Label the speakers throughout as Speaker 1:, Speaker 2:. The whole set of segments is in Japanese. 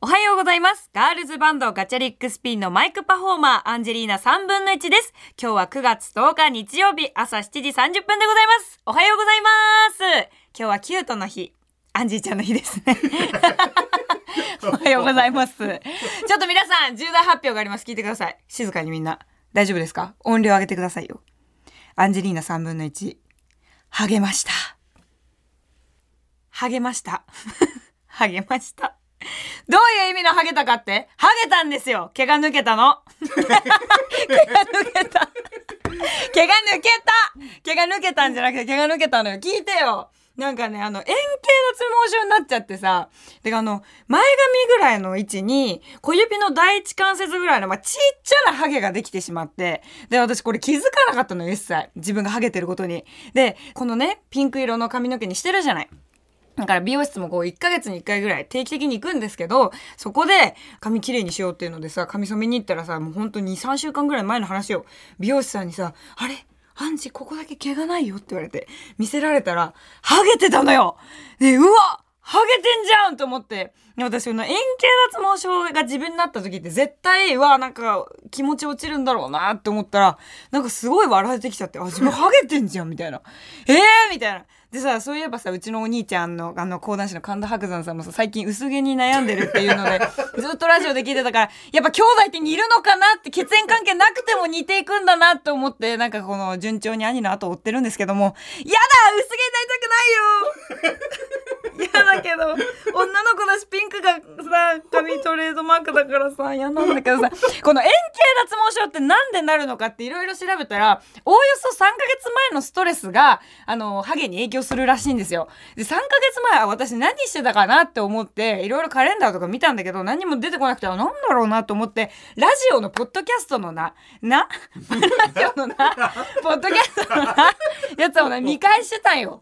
Speaker 1: おはようございます。ガールズバンドガチャリックスピンのマイクパフォーマーアンジェリーナ3分の1です。今日は9月10日日曜日朝7時30分でございます。おはようございます。今日はキュートの日。アンジーちゃんの日ですね。おはようございます。ちょっと皆さん、重大発表があります。聞いてください。静かにみんな。大丈夫ですか？音量上げてくださいよ。アンジェリーナ3分の1。励ました。励ました。励ました。どういう意味のハゲたかって？ハゲたんですよ毛が抜けたの毛が抜けた毛が抜けた毛が抜けたんじゃなくて毛が抜けたのよ聞いてよなんかね、あの、円形脱毛症になっちゃってさ、てかあの、前髪ぐらいの位置に、小指の第一関節ぐらいの、まあ、ちっちゃなハゲができてしまって、で、私これ気づかなかったのよ、一切。自分がハゲてることに。で、このね、ピンク色の髪の毛にしてるじゃない。だから美容室もこう1ヶ月に1回ぐらい定期的に行くんですけど、そこで髪きれいにしようっていうのでさ、髪染めに行ったらさ、もうほんと2、3週間ぐらい前の話を、美容師さんにさ、あれ？アンジ、ここだけ毛がないよって言われて、見せられたら、ハゲてたのよで、うわハゲてんじゃんと思って。私、の円形脱毛症が自分になった時って絶対、うわ、なんか気持ち落ちるんだろうなって思ったら、なんかすごい笑えてきちゃって、あ、自分ハゲてんじゃんみたいな。えーみたいな。でさ、そういえばさ、うちのお兄ちゃんの、あの、講談師の神田伯山さんもさ、最近薄毛に悩んでるっていうので、ずっとラジオで聞いてたから、やっぱ兄弟って似るのかなって、血縁関係なくても似ていくんだなって思って、なんかこの、順調に兄の後を追ってるんですけども、やだ薄毛になりたくないよ。嫌だけど、女の子だしピンクがさ、髪トレードマークだからさ、嫌なんだけどさ、この円形脱毛症ってなんでなるのかっていろいろ調べたら、おおよそ3ヶ月前のストレスが、あの、ハゲに影響するらしいんですよ。で、3ヶ月前は私何してたかなって思って、いろいろカレンダーとか見たんだけど、何も出てこなくて、あなんだろうなと思って、ラジオのポッドキャストのな、な ラジオのな、ポッドキャストのな、やつをね、見返してたんよ。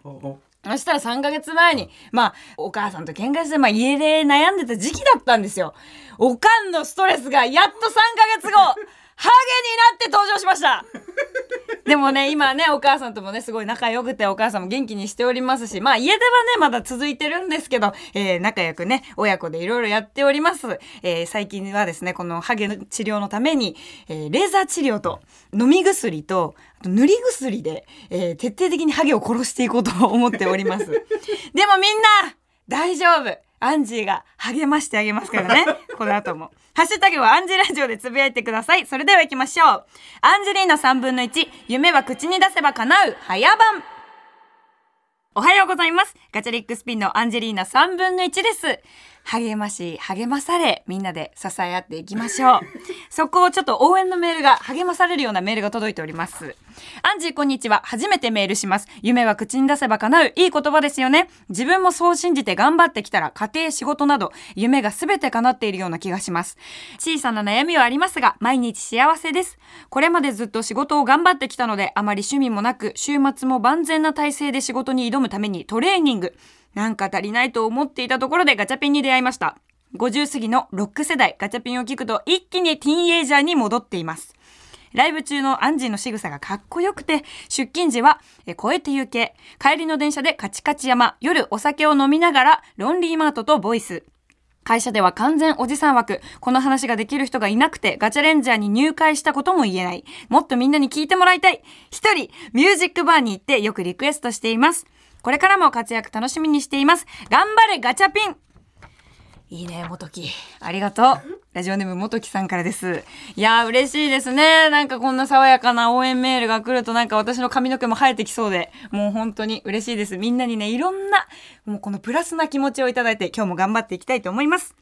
Speaker 1: そしたら3ヶ月前に、まあ、お母さんと喧嘩して、まあ、家で悩んでた時期だったんですよ。おかんのストレスがやっと3ヶ月後、ハゲになって登場しました でもね、今ね、お母さんともね、すごい仲良くて、お母さんも元気にしておりますし、まあ、家ではね、まだ続いてるんですけど、えー仲良くね、親子でいろいろやっております。えー最近はですね、このハゲの治療のために、えーレーザー治療と、飲み薬と、あと塗り薬で、えー徹底的にハゲを殺していこうと思っております。でもみんな、大丈夫アンジーが励ましてあげますからね。この後も。ハッシュタグはアンジーラジオでつぶやいてください。それでは行きましょう。アンジェリーナ3分の1、夢は口に出せば叶う、早番。おはようございます。ガチャリックスピンのアンジェリーナ3分の1です。励まし、励まされ、みんなで支え合っていきましょう。そこをちょっと応援のメールが、励まされるようなメールが届いております。アンジーこんにちは。初めてメールします。夢は口に出せば叶う、いい言葉ですよね。自分もそう信じて頑張ってきたら、家庭、仕事など、夢が全て叶っているような気がします。小さな悩みはありますが、毎日幸せです。これまでずっと仕事を頑張ってきたので、あまり趣味もなく、週末も万全な体制で仕事に挑むためにトレーニング。なんか足りないと思っていたところでガチャピンに出会いました。50過ぎのロック世代、ガチャピンを聞くと一気にティーンエイジャーに戻っています。ライブ中のアンジーの仕草がかっこよくて、出勤時は、え超えて行け、帰りの電車でカチカチ山、夜お酒を飲みながら、ロンリーマートとボイス。会社では完全おじさん枠。この話ができる人がいなくて、ガチャレンジャーに入会したことも言えない。もっとみんなに聞いてもらいたい。一人、ミュージックバーに行ってよくリクエストしています。これからも活躍楽しみにしています。頑張れガチャピンいいね、元木。ありがとう。ラジオネームもときさんからです。いやー、嬉しいですね。なんかこんな爽やかな応援メールが来るとなんか私の髪の毛も生えてきそうで、もう本当に嬉しいです。みんなにね、いろんな、もうこのプラスな気持ちをいただいて、今日も頑張っていきたいと思います。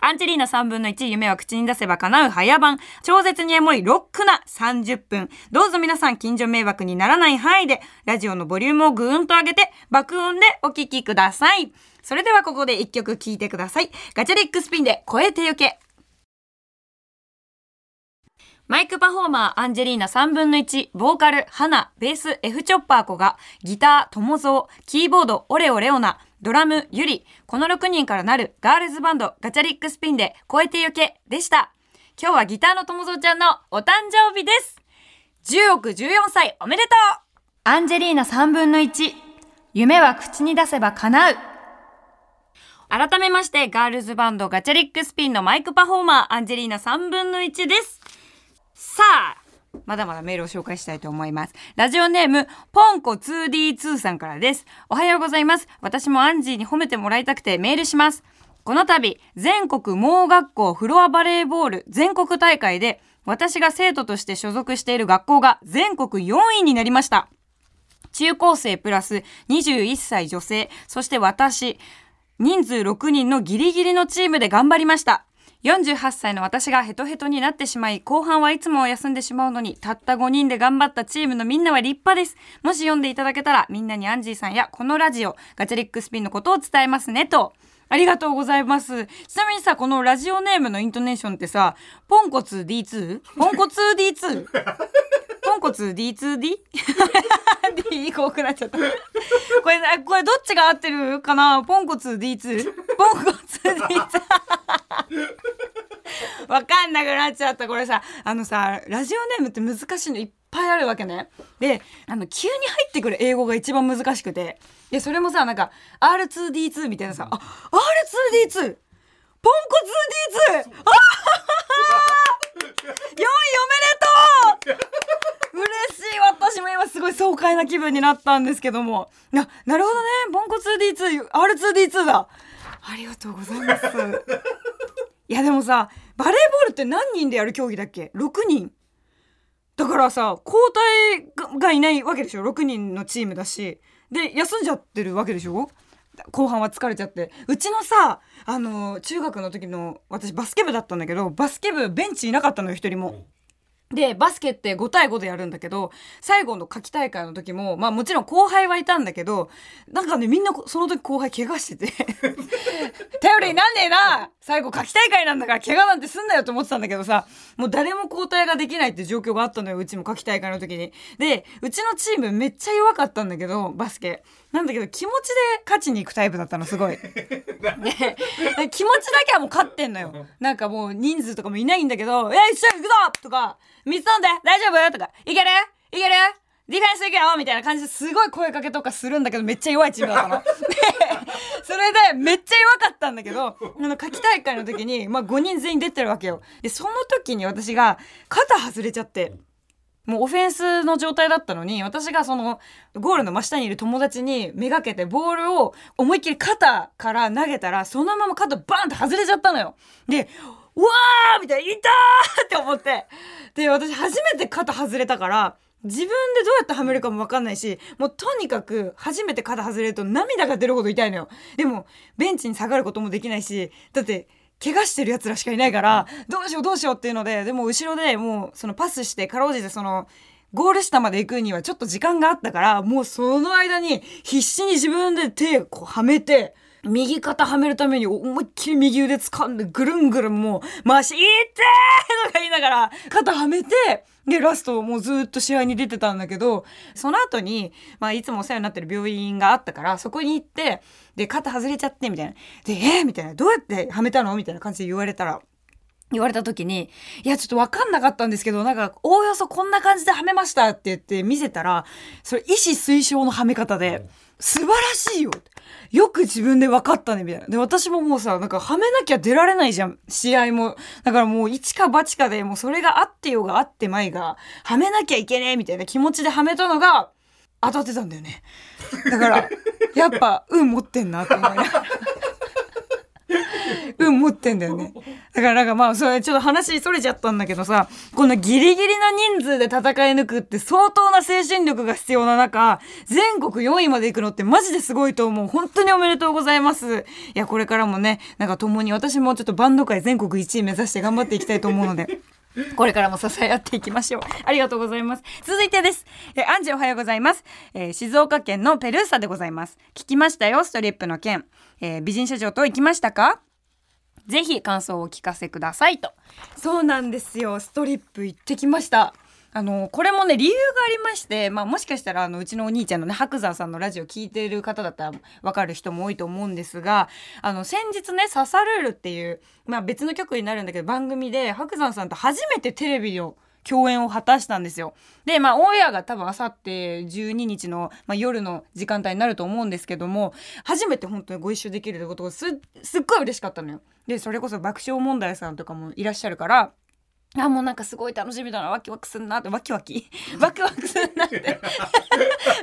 Speaker 1: アンジェリーナ3分の1、夢は口に出せば叶う早番。超絶にエモいロックな30分。どうぞ皆さん近所迷惑にならない範囲で、ラジオのボリュームをぐーんと上げて、爆音でお聞きください。それではここで一曲聴いてください。ガチャリックスピンで超えてゆけ。マイクパフォーマーアンジェリーナ3分の1、ボーカル、花、ベース、F チョッパー子が、ギター、トモゾー、キーボード、オレオレオナ、ドラム、ユリ、この6人からなるガールズバンド、ガチャリックスピンで超えてゆけでした。今日はギターのトモゾーちゃんのお誕生日です。10億14歳おめでとうアンジェリーナ3分の1、夢は口に出せば叶う改めましてガールズバンドガチャリックスピンのマイクパフォーマーアンジェリーナ3分の1ですさあまだまだメールを紹介したいと思います。ラジオネーム、ポンコ 2D2 さんからです。おはようございます。私もアンジーに褒めてもらいたくてメールします。この度、全国盲学校フロアバレーボール全国大会で、私が生徒として所属している学校が全国4位になりました。中高生プラス21歳女性、そして私、人数6人のギリギリのチームで頑張りました。48歳の私がヘトヘトになってしまい、後半はいつも休んでしまうのに、たった5人で頑張ったチームのみんなは立派です。もし読んでいただけたら、みんなにアンジーさんやこのラジオ、ガチャリックスピンのことを伝えますね、と。ありがとうございます。ちなみにさ、このラジオネームのイントネーションってさ、ポンコツ D2? ポンコツ D2? ポンコツ D2D? D 多くなっちゃった。これ、これどっちが合ってるかな？ポンコツ D2? ポンコツ D2? わかんなくなっちゃった。これさ、あのさ、ラジオネームって難しいのいっぱいあるわけね。で、あの、急に入ってくる英語が一番難しくて。で、それもさ、なんか、R2D2 みたいなさ、あ、R2D2! ポンコツ D2! あ4位おめでとう嬉しい私も今すごい爽快な気分になったんですけども。な、なるほどね。ポンコツ D2、R2D2 だ。ありがとうございます。いやでもさ、バレーボールって何人でやる競技だっけ ?6 人。だからさ、交代がいないわけでしょ ?6 人のチームだし。で、休んじゃってるわけでしょ？後半は疲れちゃって。うちのさ、あの、中学の時の、私バスケ部だったんだけど、バスケ部ベンチいなかったのよ、一人も。で、バスケって5対5でやるんだけど、最後の夏季大会の時も、まあもちろん後輩はいたんだけど、なんかね、みんなその時後輩怪我してて、頼りになんねえな最後夏季大会なんだから怪我なんてすんなよって思ってたんだけどさ、もう誰も交代ができないって状況があったのよ、うちも夏季大会の時に。で、うちのチームめっちゃ弱かったんだけど、バスケ。なんだけど気持ちで勝ちに行くタイプだったの、すごい。で、気持ちだけはもう勝ってんのよ。なんかもう人数とかもいないんだけど、えい、一緒に行くぞとか、水飲んで大丈夫？とか、いけるいけるディフェンス行くよみたいな感じですごい声かけとかするんだけどめっちゃ弱いチームだったの。で、それでめっちゃ弱かったんだけど、あの、夏季大会の時に、まあ5人全員出てるわけよ。で、その時に私が肩外れちゃって、もうオフェンスの状態だったのに、私がその、ゴールの真下にいる友達にめがけてボールを思いっきり肩から投げたら、そのまま肩バーンって外れちゃったのよ。で、うわーみたいな、いたーって思って。で、私初めて肩外れたから、自分でどうやってはめるかもわかんないし、もうとにかく初めて肩外れると涙が出るほど痛いのよ。でも、ベンチに下がることもできないし、だって、怪我してる奴らしかいないから、どうしようどうしようっていうので、でも後ろでもうそのパスして、かろうじてその、ゴール下まで行くにはちょっと時間があったから、もうその間に必死に自分で手こうはめて、右肩はめるために思いっきり右腕掴んでぐるんぐるんもう回し、いってーとか言いながら肩はめて、で、ラストもうずっと試合に出てたんだけど、その後に、まあいつもお世話になってる病院があったから、そこに行って、で、肩外れちゃって、みたいな。で、えー、みたいな。どうやってはめたのみたいな感じで言われたら、言われた時に、いや、ちょっとわかんなかったんですけど、なんか、おおよそこんな感じではめましたって言って見せたら、それ、意思推奨のはめ方で、素晴らしいよよく自分で分かったね、みたいな。で、私ももうさ、なんか、はめなきゃ出られないじゃん、試合も。だからもう、一か八かで、もうそれがあってようがあってまいが、はめなきゃいけねえ、みたいな気持ちではめたのが、当たってたんだよね。だから、やっぱ、運持ってんなって思いながら。運持ってんだよね。だからなんかまあ、それちょっと話それちゃったんだけどさ、このギリギリな人数で戦い抜くって相当な精神力が必要な中、全国4位まで行くのってマジですごいと思う。本当におめでとうございます。いや、これからもね、なんか共に私もちょっとバンド界全国1位目指して頑張っていきたいと思うので。これからも支え合っていきましょう。ありがとうございます。続いてです。え、アンジおはようございます。えー静岡県のペルーサでございます。聞きましたよ、ストリップの件。えー美人社長と行きましたか？ぜひ感想をお聞かせくださいと。そうなんですよ。ストリップ行ってきました。あの、これもね、理由がありまして、まあもしかしたら、あの、うちのお兄ちゃんのね、白山さんのラジオ聞いてる方だったらわかる人も多いと思うんですが、あの、先日ね、ササルールっていう、まあ別の曲になるんだけど、番組で白山さんと初めてテレビの共演を果たしたんですよ。で、まあ、オンエアが多分あさって12日の、まあ、夜の時間帯になると思うんですけども、初めて本当にご一緒できるってことがす、すっごい嬉しかったのよ。で、それこそ爆笑問題さんとかもいらっしゃるから、あもうなんかすごい楽しみだな。ワキワクすんなって。ワキワキ？ワクワクすんなって。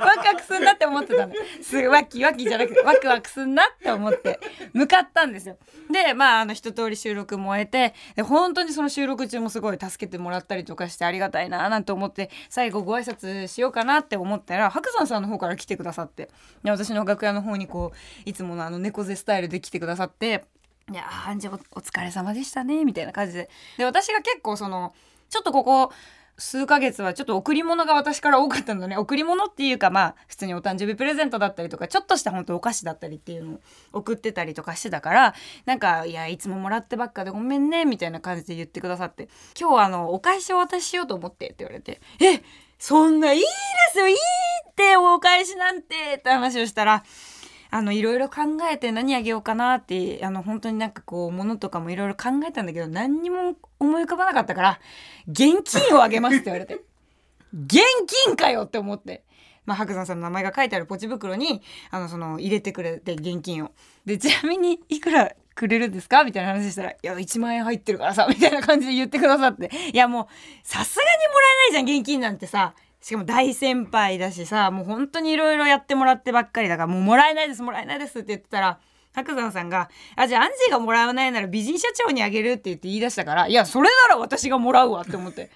Speaker 1: ワクワクすんなって思ってたの。すワキワキじゃなくてワクワクすんなって思って。向かったんですよ。でまああの一通り収録も終えてで本当にその収録中もすごい助けてもらったりとかしてありがたいななんて思って最後ご挨拶しようかなって思ったら白山さんの方から来てくださって。で私の楽屋の方にこういつものあの猫背スタイルで来てくださっていやー、じゃあお疲れ様でしたね、みたいな感じで。で、私が結構その、ちょっとここ、数ヶ月はちょっと贈り物が私から多かったのね。贈り物っていうかまあ普通にお誕生日プレゼントだったりとかちょっとした本当お菓子だったりっていうのを送ってたりとかしてたからなんかいやいつももらってばっかでごめんねみたいな感じで言ってくださって今日はあのお返しをお渡ししようと思ってって言われてえそんないいですよいいってお返しなんてって話をしたらあのいろいろ考えて何あげようかなってあの本当になんかこう物とかもいろいろ考えたんだけど何にも思い浮かばなかったから現金をあげますって言われて現金かよって思って。まあ、白山さんの名前が書いてあるポチ袋にあのその入れてくれて現金を。でちなみにいくらくれるんですかみたいな話したら「いや1万円入ってるからさ」みたいな感じで言ってくださっていやもうさすがにもらえないじゃん現金なんてさしかも大先輩だしさもう本当にいろいろやってもらってばっかりだからもうもらえないですもらえないですって言ってたら白山さんが「あじゃあアンジーがもらわないなら美人社長にあげる」って言って言い出したから「いやそれなら私がもらうわ」って思って。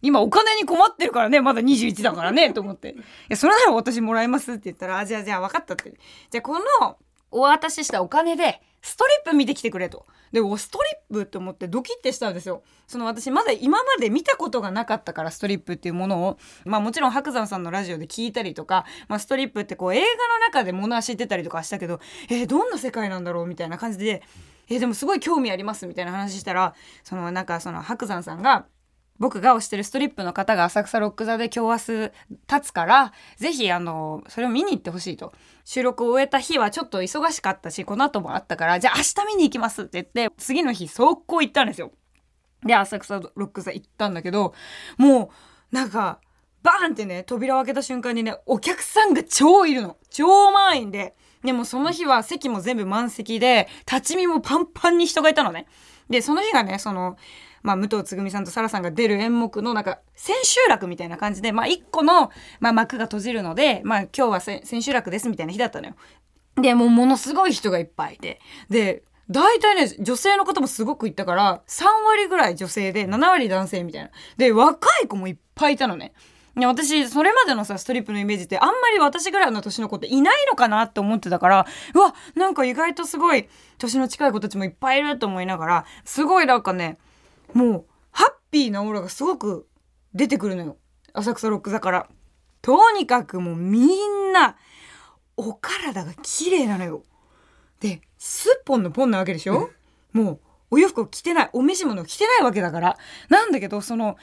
Speaker 1: 今お金に困ってるからねまだ21だからねと思って「いやそれなら私もらいます」って言ったら「あじゃあじゃあ分かった」ってじゃあこのお渡ししたお金でストリップ見てきてくれと。で、ストリップって思ってドキッてしたんですよ。その私まだ今まで見たことがなかったからストリップっていうものを、まあもちろん白山さんのラジオで聞いたりとか、まあストリップってこう映画の中で物は知ってたりとかしたけど、えー、どんな世界なんだろうみたいな感じで、えー、でもすごい興味ありますみたいな話したら、そのなんかその白山さんが、僕が推してるストリップの方が浅草ロック座で今日明日立つから、ぜひあの、それを見に行ってほしいと。収録を終えた日はちょっと忙しかったし、この後もあったから、じゃあ明日見に行きますって言って、次の日速攻行ったんですよ。で、浅草ロック座行ったんだけど、もう、なんか、バーンってね、扉を開けた瞬間にね、お客さんが超いるの。超満員で。でもその日は席も全部満席で、立ち見もパンパンに人がいたのね。で、その日がね、その、まあ、武藤つぐみさんと沙羅さんが出る演目のなんか千秋楽みたいな感じで、まあ、一個の、まあ、幕が閉じるので、まあ、今日は千秋楽ですみたいな日だったのよ。で、もうものすごい人がいっぱいいて。で、大体ね、女性の方もすごくいたから、3割ぐらい女性で、7割男性みたいな。で、若い子もいっぱいいたのね。私それまでのさストリップのイメージってあんまり私ぐらいの年の子っていないのかなって思ってたからうわなんか意外とすごい年の近い子たちもいっぱいいると思いながらすごいなんかねもうハッピーなオーラがすごく出てくるのよ。浅草ロック座から。とにかくもうみんなお体が綺麗なのよ。でスッポンのポンなわけでしょ？もうお洋服を着てないお召し物を着てないわけだから。なんだけどその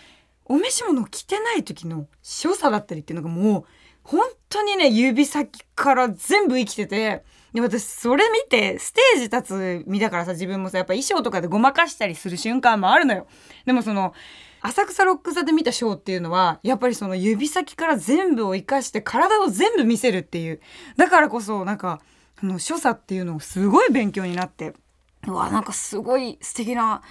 Speaker 1: お召し物を着てない時の所作だったりっていうのがもう本当にね指先から全部生きててで私それ見てステージ立つ身だからさ自分もさやっぱ衣装とかでごまかしたりする瞬間もあるのよ。でもその浅草ロック座で見たショーっていうのはやっぱりその指先から全部を生かして体を全部見せるっていう。だからこそなんかその所作っていうのをすごい勉強になって。うわなんかすごい素敵な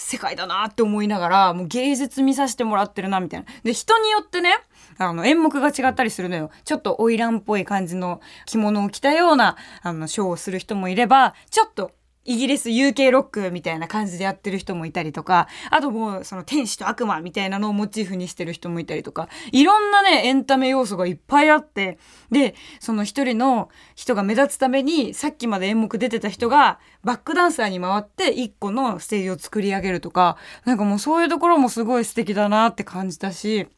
Speaker 1: 世界だなって思いながら、もう芸術見させてもらってるな、みたいな。で、人によってね、あの、演目が違ったりするのよ。ちょっと花魁っぽい感じの着物を着たような、あの、ショーをする人もいれば、ちょっとイギリス UK ロックみたいな感じでやってる人もいたりとか、あともうその天使と悪魔みたいなのをモチーフにしてる人もいたりとか、いろんなね、エンタメ要素がいっぱいあって、で、その一人の人が目立つために、さっきまで演目出てた人がバックダンサーに回って一個のステージを作り上げるとか、なんかもうそういうところもすごい素敵だなって感じたし、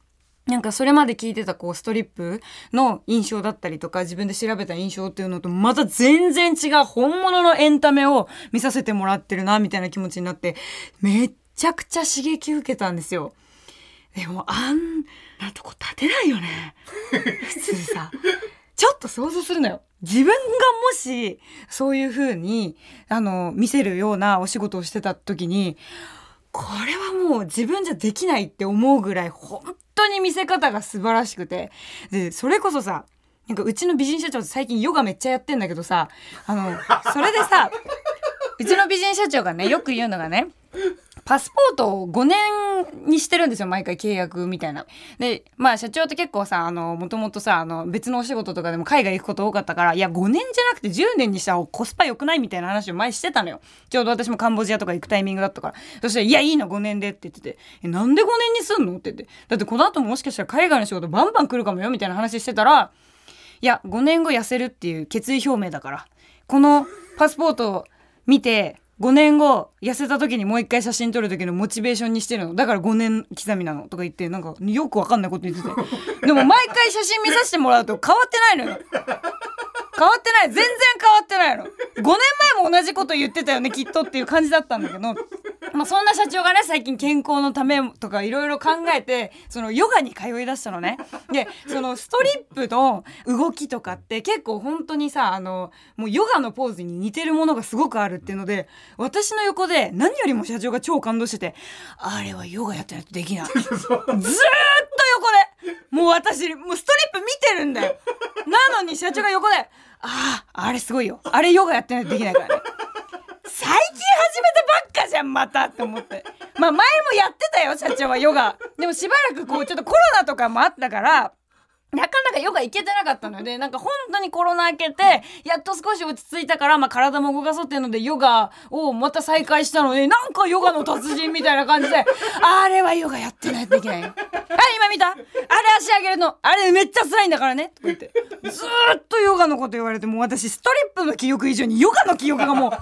Speaker 1: なんかそれまで聞いてたこうストリップの印象だったりとか自分で調べた印象っていうのとまた全然違う本物のエンタメを見させてもらってるなみたいな気持ちになってめっちゃくちゃ刺激受けたんですよ。でもあんなとこ立てないよね。普通さ。ちょっと想像するのよ。自分がもしそういう風にあの見せるようなお仕事をしてた時にこれはもう自分じゃできないって思うぐらい本当に見せ方が素晴らしくて。でそれこそさなんかうちの美人社長最近ヨガめっちゃやってんだけどさあのそれでさうちの美人社長がねよく言うのがねパスポートを5年にしてるんですよ毎回契約みたいな。でまあ社長って結構さあのもともとさあの別のお仕事とかでも海外行くこと多かったからいや5年じゃなくて10年にした方コスパ良くないみたいな話を前してたのよちょうど私もカンボジアとか行くタイミングだったからそしたら「いやいいの5年で」って言ってて「えなんで5年にすんの?」って言ってだってこの後ももしかしたら海外の仕事バンバン来るかもよみたいな話してたらいや5年後痩せるっていう決意表明だからこのパスポートを見て5年後痩せた時にもう一回写真撮る時のモチベーションにしてるの。だから5年刻みなの。とか言ってなんかよくわかんないこと言ってて。でも毎回写真見させてもらうと変わってないのよ。変わってない。全然変わってないの。5年前も同じこと言ってたよねきっとっていう感じだったんだけど。まあそんな社長がね最近健康のためとかいろいろ考えてそのヨガに通いだしたのね。でそのストリップの動きとかって結構本当にさあのもうヨガのポーズに似てるものがすごくあるっていうので私の横で何よりも社長が超感動しててあれはヨガやってないとできない。ずーっと横で。もう私もうストリップ見てるんだよ。なのに社長が横であああれすごいよ。あれヨガやってないとできないからね。じゃんまたって思って。まあ前もやってたよ社長はヨガ。でもしばらくこうちょっとコロナとかもあったからなかなかヨガ行けてなかったのでなんか本当にコロナ明けてやっと少し落ち着いたから、まあ、体も動かそうっていうのでヨガをまた再開したのでなんかヨガの達人みたいな感じであれはヨガやってないとできないよ。はい今見た？あれ足上げるの。あれめっちゃ辛いんだからね。とか言って。ずっとヨガのこと言われてもう私ストリップの記憶以上にヨガの記憶がもう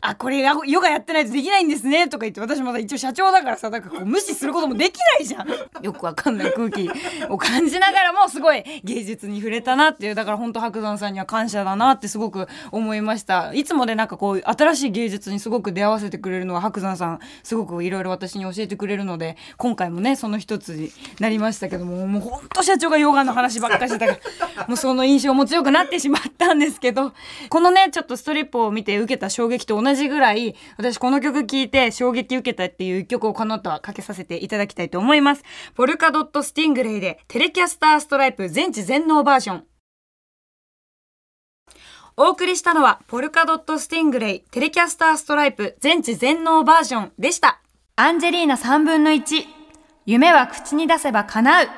Speaker 1: あこれヨガやってないとできないんですねとか言って私もさ一応社長だからさなんかこう無視することもできないじゃん。よくわかんない空気を感じながらもすごい芸術に触れたなっていうだから本当白山さんには感謝だなってすごく思いました。いつもでなんかこう新しい芸術にすごく出会わせてくれるのは白山さんすごくいろいろ私に教えてくれるので今回もねその一つになりましたけどももう本当社長がヨガの話ばっかりしてたから もうその印象も強くなってしまったんですけどこのねちょっとストリップを見て受けた衝撃と同じ同じぐらい私この曲聴いて衝撃受けたっていう一曲をこの後はかけさせていただきたいと思います。ポルカドットスティングレイでテレキャスターストライプ全知全能バージョン。お送りしたのはポルカドットスティングレイテレキャスターストライプ全知全能バージョンでした。アンジェリーナ3分の1夢は口に出せば叶う。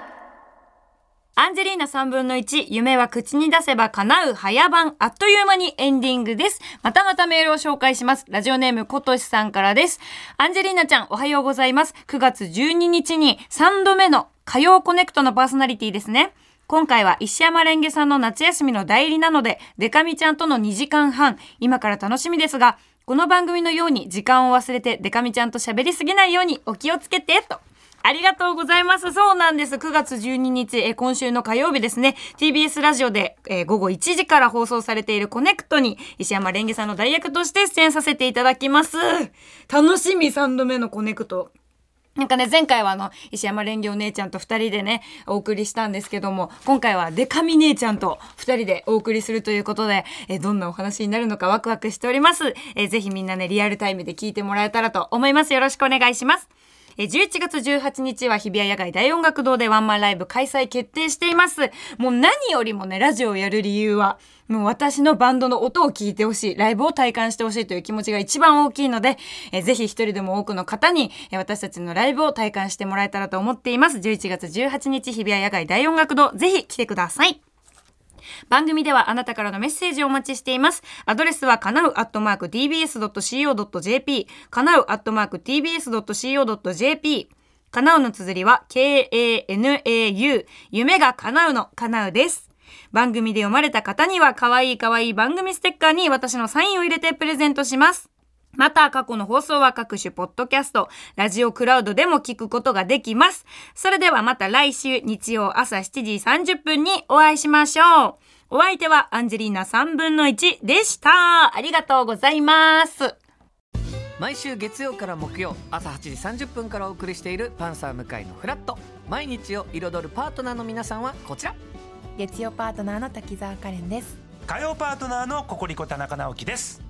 Speaker 1: アンジェリーナ3分の1、夢は口に出せば叶う早番、あっという間にエンディングです。またまたメールを紹介します。ラジオネームことしさんからです。アンジェリーナちゃん、おはようございます。9月12日に3度目の火曜コネクトのパーソナリティですね。今回は石山レンゲさんの夏休みの代理なので、デカミちゃんとの2時間半、今から楽しみですが、この番組のように時間を忘れてデカミちゃんと喋りすぎないようにお気をつけて、と。ありがとうございます。そうなんです。9月12日、え今週の火曜日ですね、TBS ラジオで、え午後1時から放送されているこねくとに、石山蓮華さんの代役として出演させていただきます。楽しみ3度目のこねくと。なんかね、前回はあの、石山蓮華お姉ちゃんと二人でね、お送りしたんですけども、今回はでか美姉ちゃんと二人でお送りするということで、えどんなお話になるのかワクワクしております。えぜひみんなね、リアルタイムで聞いてもらえたらと思います。よろしくお願いします。え11月18日は日比谷野外大音楽堂でワンマンライブ開催決定しています。もう何よりもね、ラジオをやる理由は、もう私のバンドの音を聞いてほしい、ライブを体感してほしいという気持ちが一番大きいので、えーぜひ一人でも多くの方に、え私たちのライブを体感してもらえたらと思っています。11月18日日比谷野外大音楽堂、ぜひ来てください。番組ではあなたからのメッセージをお待ちしています。アドレスはかなうアットマーク tbs.co.jp かなうアットマーク tbs.co.jp かなうの綴りは k-a-n-a-u 夢が叶うのかなうです。番組で読まれた方には可愛い可愛い番組ステッカーに私のサインを入れてプレゼントします。また過去の放送は各種ポッドキャスト、ラジオクラウドでも聞くことができます。それではまた来週日曜朝7時30分にお会いしましょう。お相手はアンジェリーナ3分の1でした。ありがとうございます。
Speaker 2: 毎週月曜から木曜朝8時30分からお送りしている「パンサー向井のフラット」毎日を彩るパートナーの皆さんはこちら
Speaker 3: 月曜パートナーの滝沢カレンです
Speaker 4: 火曜パートナーのココリコ田中直樹です